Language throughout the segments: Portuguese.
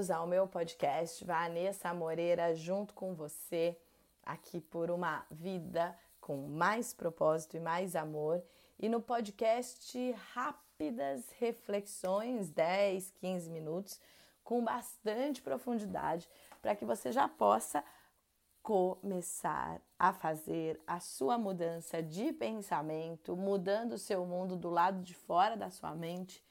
Bem-vindos ao meu podcast Vanessa Moreira, junto com você, aqui por uma vida com mais propósito e mais amor. E no podcast, rápidas reflexões, 10, 15 minutos, com bastante profundidade, para que você já possa começar a fazer a sua mudança de pensamento, mudando o seu mundo do lado de fora da sua mente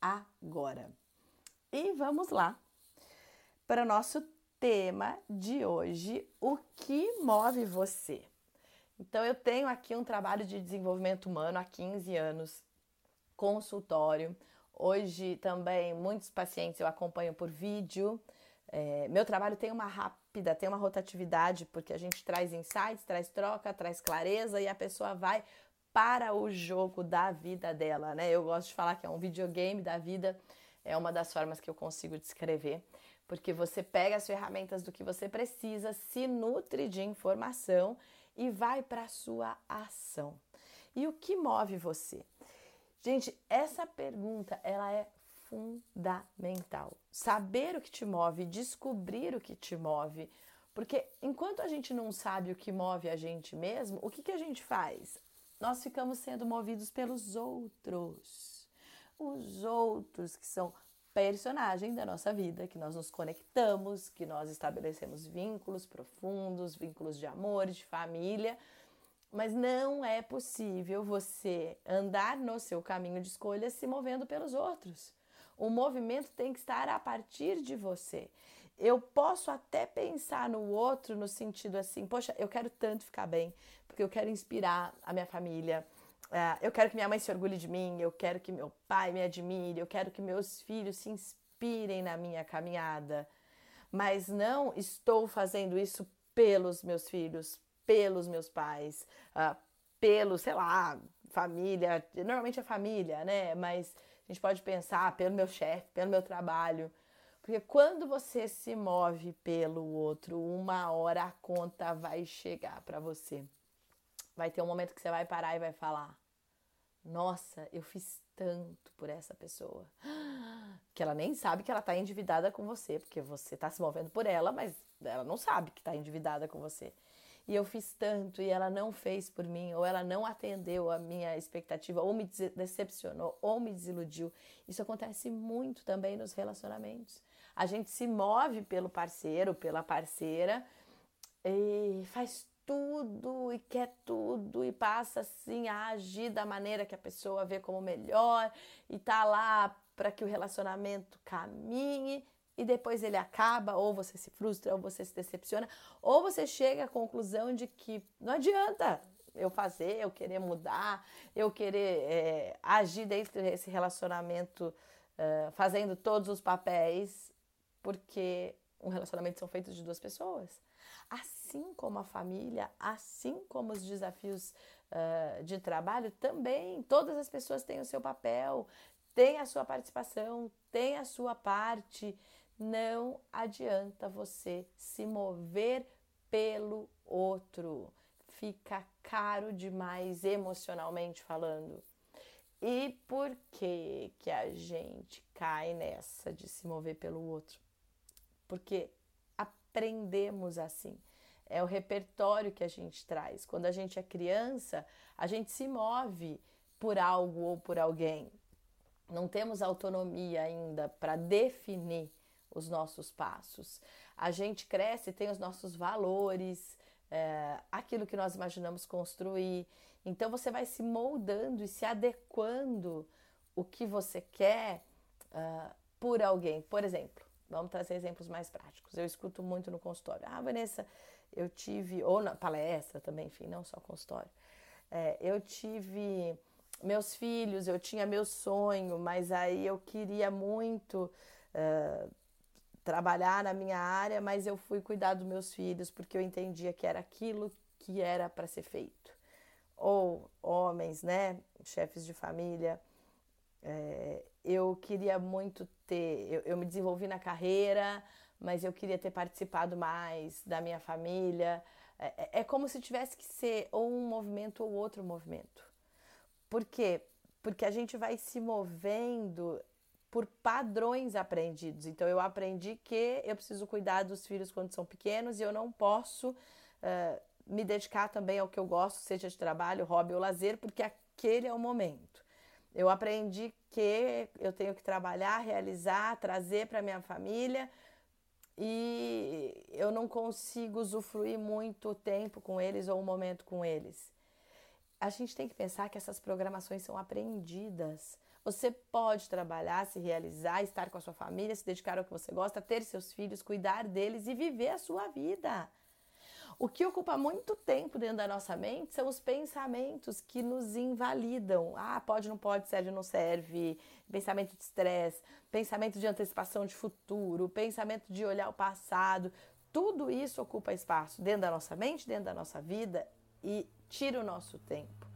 agora. E vamos lá para o nosso tema de hoje: o que move você? Então, eu tenho aqui um trabalho de desenvolvimento humano há 15 anos, consultório. Hoje também muitos pacientes eu acompanho por vídeo. É, meu trabalho tem uma rápida, tem uma rotatividade, porque a gente traz insights, traz troca, traz clareza e a pessoa vai para o jogo da vida dela, né? Eu gosto de falar que é um videogame da vida é uma das formas que eu consigo descrever, porque você pega as ferramentas do que você precisa, se nutre de informação e vai para a sua ação. E o que move você? Gente, essa pergunta ela é fundamental. Saber o que te move, descobrir o que te move, porque enquanto a gente não sabe o que move a gente mesmo, o que, que a gente faz? Nós ficamos sendo movidos pelos outros os outros que são personagem da nossa vida, que nós nos conectamos, que nós estabelecemos vínculos profundos, vínculos de amor, de família, mas não é possível você andar no seu caminho de escolha se movendo pelos outros. O movimento tem que estar a partir de você. Eu posso até pensar no outro no sentido assim, poxa, eu quero tanto ficar bem, porque eu quero inspirar a minha família, é, eu quero que minha mãe se orgulhe de mim, eu quero que meu pai me admire, eu quero que meus filhos se inspirem na minha caminhada. Mas não estou fazendo isso pelos meus filhos, pelos meus pais, uh, pelo, sei lá, família. Normalmente é família, né? Mas a gente pode pensar pelo meu chefe, pelo meu trabalho. Porque quando você se move pelo outro, uma hora a conta vai chegar para você vai ter um momento que você vai parar e vai falar: Nossa, eu fiz tanto por essa pessoa. Que ela nem sabe que ela está endividada com você, porque você está se movendo por ela, mas ela não sabe que está endividada com você. E eu fiz tanto e ela não fez por mim, ou ela não atendeu a minha expectativa, ou me decepcionou, ou me desiludiu. Isso acontece muito também nos relacionamentos. A gente se move pelo parceiro, pela parceira, e faz tudo e quer tudo e passa assim a agir da maneira que a pessoa vê como melhor e tá lá para que o relacionamento caminhe e depois ele acaba, ou você se frustra, ou você se decepciona, ou você chega à conclusão de que não adianta eu fazer, eu querer mudar, eu querer é, agir dentro desse relacionamento uh, fazendo todos os papéis, porque um relacionamento são feitos de duas pessoas. Assim como a família, assim como os desafios uh, de trabalho, também todas as pessoas têm o seu papel, têm a sua participação, têm a sua parte. Não adianta você se mover pelo outro. Fica caro demais emocionalmente falando. E por que que a gente cai nessa de se mover pelo outro? Porque aprendemos assim. É o repertório que a gente traz. Quando a gente é criança, a gente se move por algo ou por alguém. Não temos autonomia ainda para definir os nossos passos. A gente cresce, tem os nossos valores, é, aquilo que nós imaginamos construir. Então você vai se moldando e se adequando o que você quer uh, por alguém. Por exemplo, Vamos trazer exemplos mais práticos. Eu escuto muito no consultório. Ah, Vanessa, eu tive, ou na palestra também, enfim, não só consultório. É, eu tive meus filhos, eu tinha meu sonho, mas aí eu queria muito uh, trabalhar na minha área, mas eu fui cuidar dos meus filhos porque eu entendia que era aquilo que era para ser feito. Ou homens, né, chefes de família, é, eu queria muito ter, eu, eu, me desenvolvi na carreira, mas eu queria ter participado mais da minha família. É, é, é como se tivesse que ser ou um movimento ou outro movimento. Por quê? Porque a gente vai se movendo por padrões aprendidos. Então, eu aprendi que eu preciso cuidar dos filhos quando são pequenos e eu não posso uh, me dedicar também ao que eu gosto, seja de trabalho, hobby ou lazer, porque aquele é o momento. Eu aprendi que eu tenho que trabalhar, realizar, trazer para minha família e eu não consigo usufruir muito tempo com eles ou um momento com eles. A gente tem que pensar que essas programações são aprendidas. Você pode trabalhar, se realizar, estar com a sua família, se dedicar ao que você gosta, ter seus filhos, cuidar deles e viver a sua vida. O que ocupa muito tempo dentro da nossa mente são os pensamentos que nos invalidam. Ah, pode, não pode, serve, não serve. Pensamento de estresse, pensamento de antecipação de futuro, pensamento de olhar o passado. Tudo isso ocupa espaço dentro da nossa mente, dentro da nossa vida e tira o nosso tempo.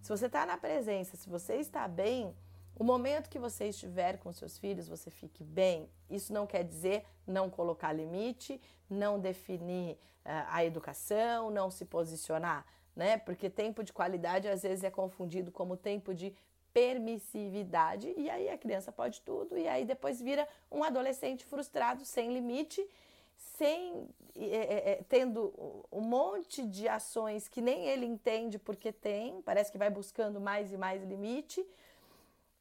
Se você está na presença, se você está bem, o momento que você estiver com seus filhos, você fique bem. Isso não quer dizer não colocar limite, não definir uh, a educação, não se posicionar, né? Porque tempo de qualidade às vezes é confundido como tempo de permissividade e aí a criança pode tudo e aí depois vira um adolescente frustrado, sem limite, sem é, é, tendo um monte de ações que nem ele entende porque tem, parece que vai buscando mais e mais limite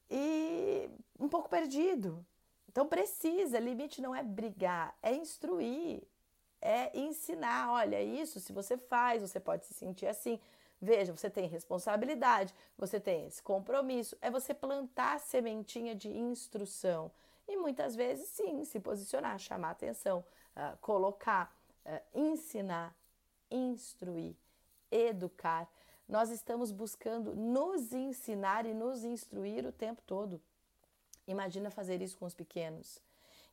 e um pouco perdido. Então precisa, limite não é brigar, é instruir, é ensinar. Olha, isso se você faz, você pode se sentir assim. Veja, você tem responsabilidade, você tem esse compromisso, é você plantar sementinha de instrução. E muitas vezes, sim, se posicionar, chamar atenção, uh, colocar, uh, ensinar, instruir, educar nós estamos buscando nos ensinar e nos instruir o tempo todo. Imagina fazer isso com os pequenos.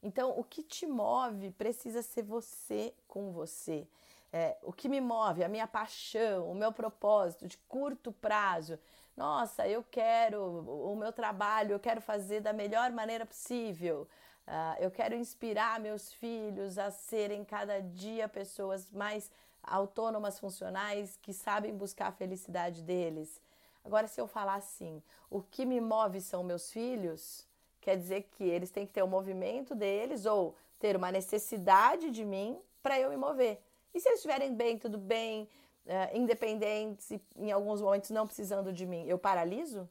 Então, o que te move precisa ser você com você. É, o que me move, a minha paixão, o meu propósito de curto prazo. Nossa, eu quero o meu trabalho, eu quero fazer da melhor maneira possível. Uh, eu quero inspirar meus filhos a serem cada dia pessoas mais autônomas funcionais que sabem buscar a felicidade deles. Agora, se eu falar assim, o que me move são meus filhos, quer dizer que eles têm que ter o movimento deles ou ter uma necessidade de mim para eu me mover. E se eles estiverem bem, tudo bem, uh, independentes e em alguns momentos não precisando de mim, eu paraliso?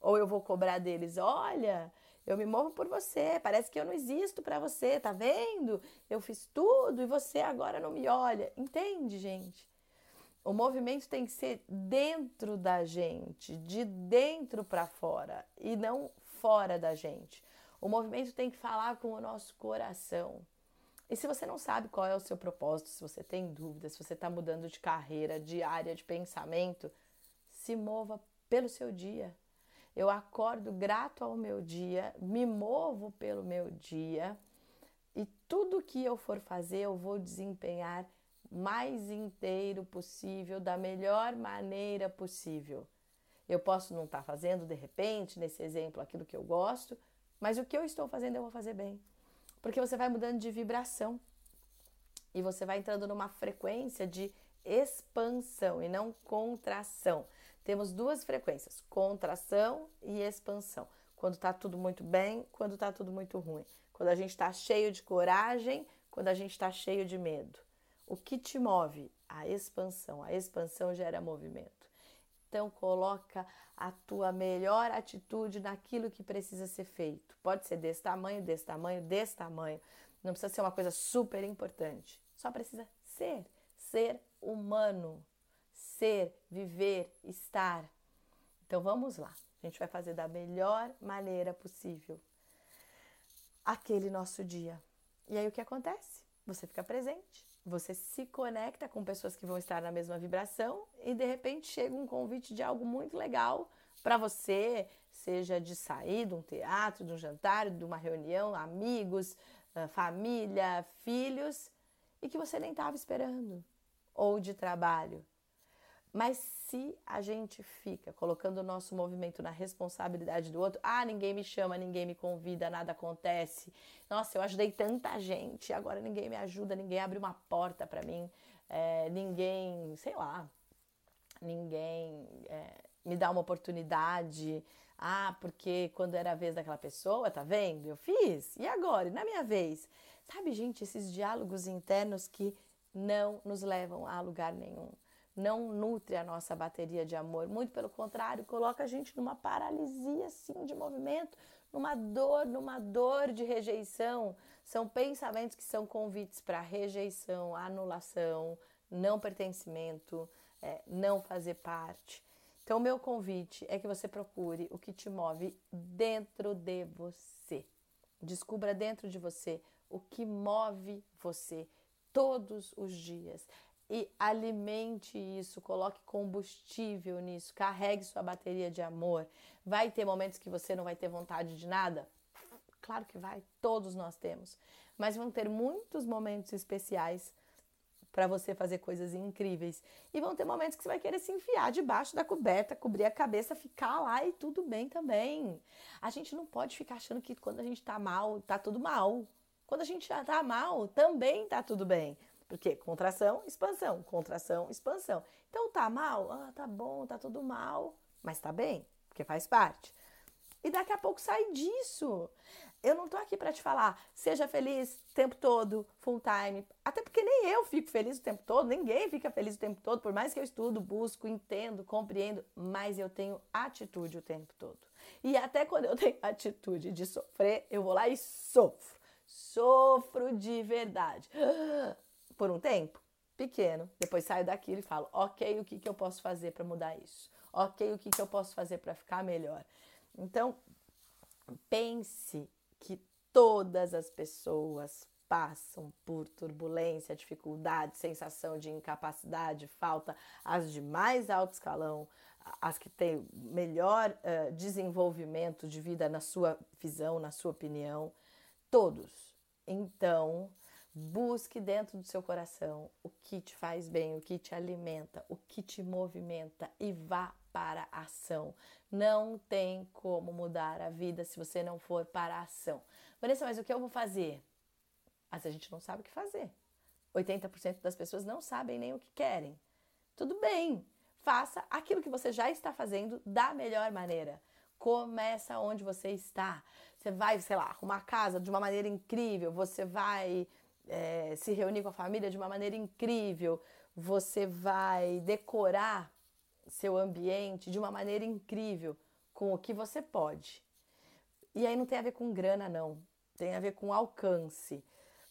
Ou eu vou cobrar deles? Olha, eu me movo por você, parece que eu não existo para você, tá vendo? Eu fiz tudo e você agora não me olha. Entende, gente? O movimento tem que ser dentro da gente, de dentro para fora e não fora da gente. O movimento tem que falar com o nosso coração. E se você não sabe qual é o seu propósito, se você tem dúvidas, se você está mudando de carreira, de área, de pensamento, se mova pelo seu dia. Eu acordo grato ao meu dia, me movo pelo meu dia e tudo que eu for fazer eu vou desempenhar mais inteiro possível, da melhor maneira possível. Eu posso não estar tá fazendo de repente, nesse exemplo, aquilo que eu gosto, mas o que eu estou fazendo eu vou fazer bem. Porque você vai mudando de vibração e você vai entrando numa frequência de expansão e não contração. Temos duas frequências, contração e expansão. Quando está tudo muito bem, quando está tudo muito ruim. Quando a gente está cheio de coragem, quando a gente está cheio de medo. O que te move? A expansão. A expansão gera movimento. Então coloca a tua melhor atitude naquilo que precisa ser feito. Pode ser desse tamanho, desse tamanho, desse tamanho. Não precisa ser uma coisa super importante. Só precisa ser, ser humano ser, viver, estar. Então vamos lá. A gente vai fazer da melhor maneira possível aquele nosso dia. E aí o que acontece? Você fica presente, você se conecta com pessoas que vão estar na mesma vibração e de repente chega um convite de algo muito legal para você, seja de sair de um teatro, de um jantar, de uma reunião, amigos, ah, família, filhos, e que você nem estava esperando, ou de trabalho, mas se a gente fica colocando o nosso movimento na responsabilidade do outro, ah, ninguém me chama, ninguém me convida, nada acontece. Nossa, eu ajudei tanta gente, agora ninguém me ajuda, ninguém abre uma porta para mim, é, ninguém, sei lá, ninguém é, me dá uma oportunidade. Ah, porque quando era a vez daquela pessoa, tá vendo? Eu fiz. E agora? E na minha vez? Sabe, gente, esses diálogos internos que não nos levam a lugar nenhum. Não nutre a nossa bateria de amor. Muito pelo contrário, coloca a gente numa paralisia assim de movimento, numa dor, numa dor de rejeição. São pensamentos que são convites para rejeição, anulação, não pertencimento, é, não fazer parte. Então, meu convite é que você procure o que te move dentro de você. Descubra dentro de você o que move você todos os dias e alimente isso, coloque combustível nisso, carregue sua bateria de amor. Vai ter momentos que você não vai ter vontade de nada? Claro que vai, todos nós temos. Mas vão ter muitos momentos especiais para você fazer coisas incríveis. E vão ter momentos que você vai querer se enfiar debaixo da coberta, cobrir a cabeça, ficar lá e tudo bem também. A gente não pode ficar achando que quando a gente tá mal, tá tudo mal. Quando a gente já tá mal, também tá tudo bem. Porque contração, expansão, contração, expansão. Então tá mal? Ah, tá bom, tá tudo mal, mas tá bem, porque faz parte. E daqui a pouco sai disso. Eu não tô aqui para te falar, seja feliz o tempo todo, full time. Até porque nem eu fico feliz o tempo todo, ninguém fica feliz o tempo todo, por mais que eu estudo, busco, entendo, compreendo, mas eu tenho atitude o tempo todo. E até quando eu tenho atitude de sofrer, eu vou lá e sofro sofro de verdade. Por um tempo pequeno, depois saio daquilo e falo: ok, o que, que eu posso fazer para mudar isso? Ok, o que, que eu posso fazer para ficar melhor? Então, pense que todas as pessoas passam por turbulência, dificuldade, sensação de incapacidade, falta, as de mais alto escalão, as que têm melhor uh, desenvolvimento de vida na sua visão, na sua opinião todos. Então, busque dentro do seu coração o que te faz bem, o que te alimenta, o que te movimenta e vá para a ação. Não tem como mudar a vida se você não for para a ação. Vanessa, mas o que eu vou fazer? Mas a gente não sabe o que fazer. 80% das pessoas não sabem nem o que querem. Tudo bem, faça aquilo que você já está fazendo da melhor maneira. Começa onde você está. Você vai, sei lá, arrumar casa de uma maneira incrível, você vai é, se reunir com a família de uma maneira incrível, você vai decorar seu ambiente de uma maneira incrível, com o que você pode. E aí não tem a ver com grana, não. Tem a ver com alcance.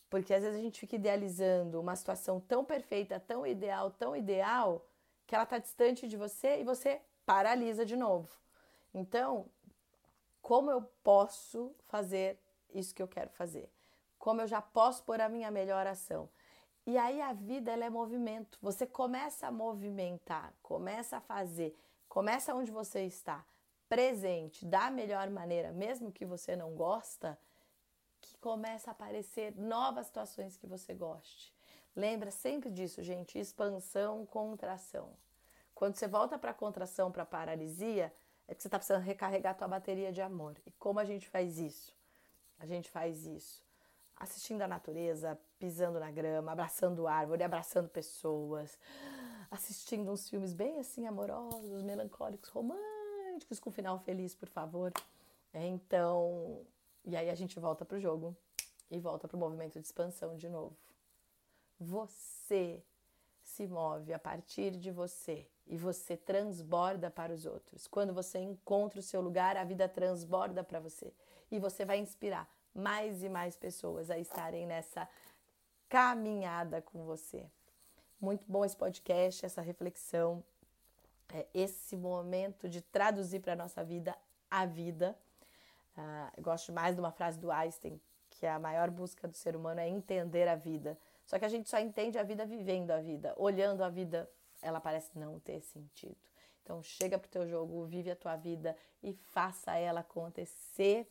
Porque às vezes a gente fica idealizando uma situação tão perfeita, tão ideal, tão ideal, que ela está distante de você e você paralisa de novo. Então, como eu posso fazer isso que eu quero fazer? Como eu já posso pôr a minha melhor ação? E aí a vida ela é movimento. Você começa a movimentar, começa a fazer, começa onde você está, presente, da melhor maneira, mesmo que você não gosta, que começa a aparecer novas situações que você goste. Lembra sempre disso, gente, expansão, contração. Quando você volta para a contração, para a paralisia, é que você está precisando recarregar a tua bateria de amor. E como a gente faz isso? A gente faz isso assistindo a natureza, pisando na grama, abraçando árvore, abraçando pessoas, assistindo uns filmes bem assim amorosos, melancólicos, românticos, com final feliz, por favor. Então, e aí a gente volta pro jogo e volta pro movimento de expansão de novo. Você se move a partir de você e você transborda para os outros. Quando você encontra o seu lugar, a vida transborda para você e você vai inspirar mais e mais pessoas a estarem nessa caminhada com você. Muito bom esse podcast, essa reflexão, é, esse momento de traduzir para a nossa vida a vida. Uh, eu gosto mais de uma frase do Einstein, que a maior busca do ser humano é entender a vida. Só que a gente só entende a vida vivendo a vida, olhando a vida ela parece não ter sentido. Então chega pro teu jogo, vive a tua vida e faça ela acontecer.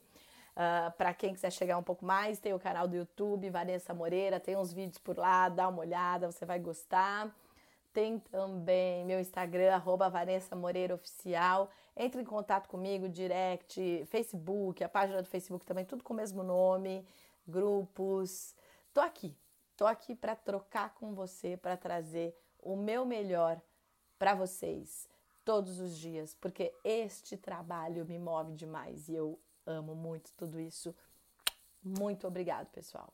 Uh, ah, para quem quiser chegar um pouco mais, tem o canal do YouTube, Vanessa Moreira, tem uns vídeos por lá, dá uma olhada, você vai gostar. Tem também meu Instagram, arroba Vanessa Moreira Oficial. Entre em contato comigo, direct, Facebook, a página do Facebook também, tudo com o mesmo nome, grupos. Tô aqui, tô aqui para trocar com você, para trazer o meu melhor para vocês. todos os dias, porque este trabalho me move demais e eu amo muito tudo isso. Muito obrigado, pessoal.